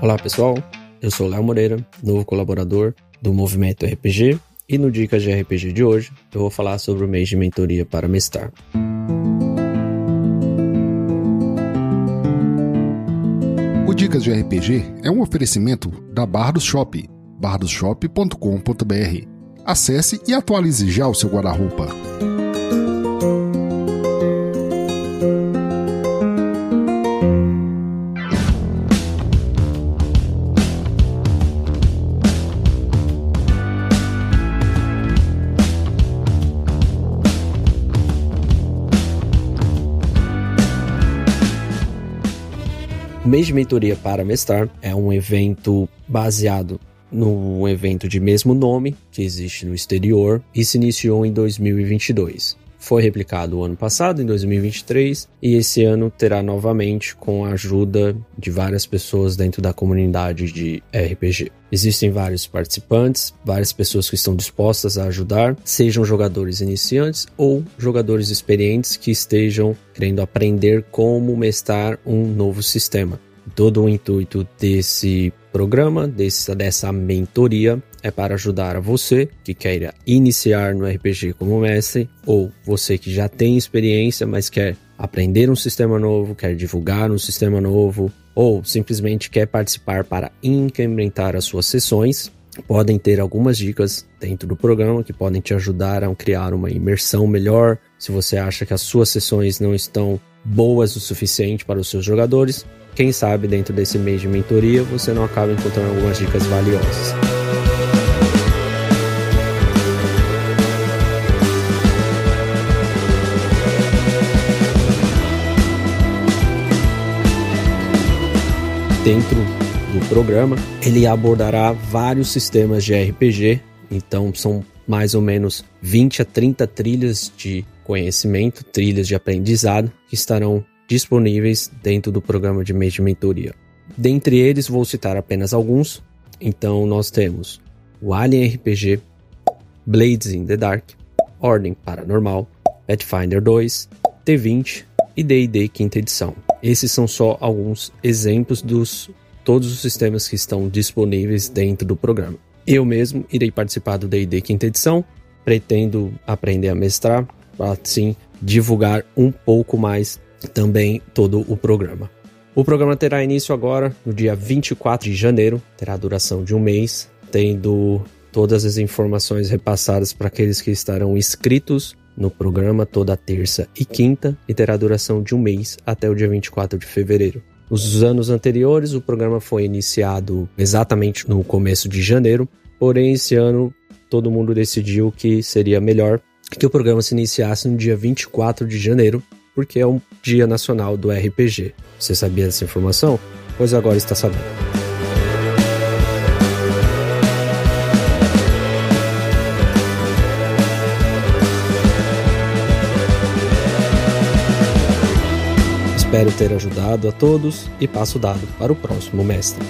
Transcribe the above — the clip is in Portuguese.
Olá pessoal, eu sou Léo Moreira, novo colaborador do Movimento RPG, e no Dicas de RPG de hoje eu vou falar sobre o mês de mentoria para mestrar. O Dicas de RPG é um oferecimento da Bardos Shop, bardosshop.com.br. Acesse e atualize já o seu guarda-roupa. O mês de mentoria para mestrar é um evento baseado no evento de mesmo nome que existe no exterior e se iniciou em 2022. Foi replicado o ano passado, em 2023, e esse ano terá novamente com a ajuda de várias pessoas dentro da comunidade de RPG. Existem vários participantes, várias pessoas que estão dispostas a ajudar, sejam jogadores iniciantes ou jogadores experientes que estejam querendo aprender como mestrar um novo sistema. Todo o intuito desse programa, desse, dessa mentoria, é para ajudar você que queira iniciar no RPG como mestre, ou você que já tem experiência, mas quer aprender um sistema novo, quer divulgar um sistema novo, ou simplesmente quer participar para incrementar as suas sessões. Podem ter algumas dicas dentro do programa que podem te ajudar a criar uma imersão melhor. Se você acha que as suas sessões não estão boas o suficiente para os seus jogadores, quem sabe dentro desse mês de mentoria você não acaba encontrando algumas dicas valiosas. Dentro do programa, ele abordará vários sistemas de RPG, então são mais ou menos 20 a 30 trilhas de conhecimento, trilhas de aprendizado que estarão disponíveis dentro do programa de mês de mentoria. Dentre eles, vou citar apenas alguns. Então, nós temos o Alien RPG, Blades in the Dark, Ordem Paranormal, Pathfinder 2, T20 e D&D quinta edição. Esses são só alguns exemplos dos todos os sistemas que estão disponíveis dentro do programa. Eu mesmo irei participar do D&D quinta edição, pretendo aprender a mestrar, para assim divulgar um pouco mais também todo o programa. O programa terá início agora no dia 24 de janeiro, terá duração de um mês, tendo todas as informações repassadas para aqueles que estarão inscritos no programa toda terça e quinta e terá duração de um mês até o dia 24 de fevereiro. Nos anos anteriores, o programa foi iniciado exatamente no começo de janeiro, porém esse ano todo mundo decidiu que seria melhor que o programa se iniciasse no dia 24 de janeiro, porque é um Dia Nacional do RPG. Você sabia dessa informação? Pois agora está sabendo. Espero ter ajudado a todos e passo dado para o próximo mestre.